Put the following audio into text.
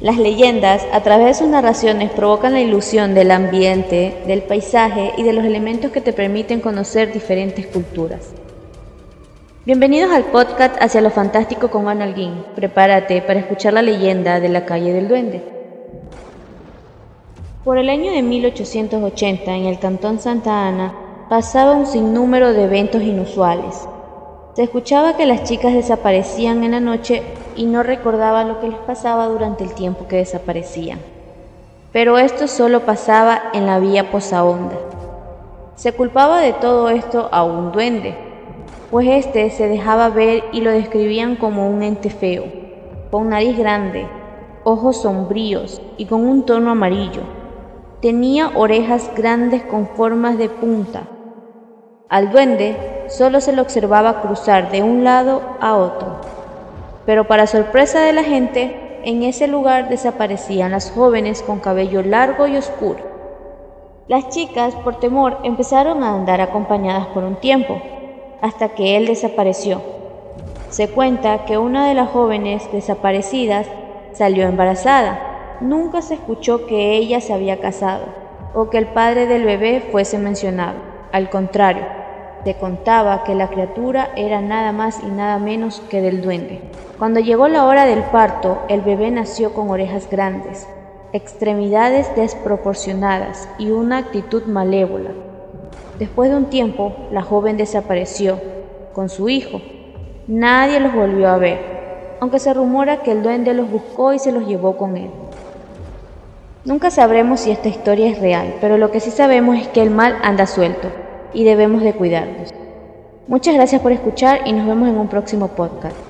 Las leyendas, a través de sus narraciones, provocan la ilusión del ambiente, del paisaje y de los elementos que te permiten conocer diferentes culturas. Bienvenidos al podcast Hacia lo Fantástico con Ana Alguín. Prepárate para escuchar la leyenda de la calle del Duende. Por el año de 1880, en el cantón Santa Ana, pasaba un sinnúmero de eventos inusuales. Se escuchaba que las chicas desaparecían en la noche y no recordaban lo que les pasaba durante el tiempo que desaparecían. Pero esto solo pasaba en la vía Posaonda. Se culpaba de todo esto a un duende, pues éste se dejaba ver y lo describían como un ente feo, con nariz grande, ojos sombríos y con un tono amarillo. Tenía orejas grandes con formas de punta. Al duende solo se lo observaba cruzar de un lado a otro. Pero para sorpresa de la gente, en ese lugar desaparecían las jóvenes con cabello largo y oscuro. Las chicas, por temor, empezaron a andar acompañadas por un tiempo, hasta que él desapareció. Se cuenta que una de las jóvenes desaparecidas salió embarazada. Nunca se escuchó que ella se había casado o que el padre del bebé fuese mencionado. Al contrario, se contaba que la criatura era nada más y nada menos que del duende. Cuando llegó la hora del parto, el bebé nació con orejas grandes, extremidades desproporcionadas y una actitud malévola. Después de un tiempo, la joven desapareció con su hijo. Nadie los volvió a ver, aunque se rumora que el duende los buscó y se los llevó con él. Nunca sabremos si esta historia es real, pero lo que sí sabemos es que el mal anda suelto y debemos de cuidarnos. Muchas gracias por escuchar y nos vemos en un próximo podcast.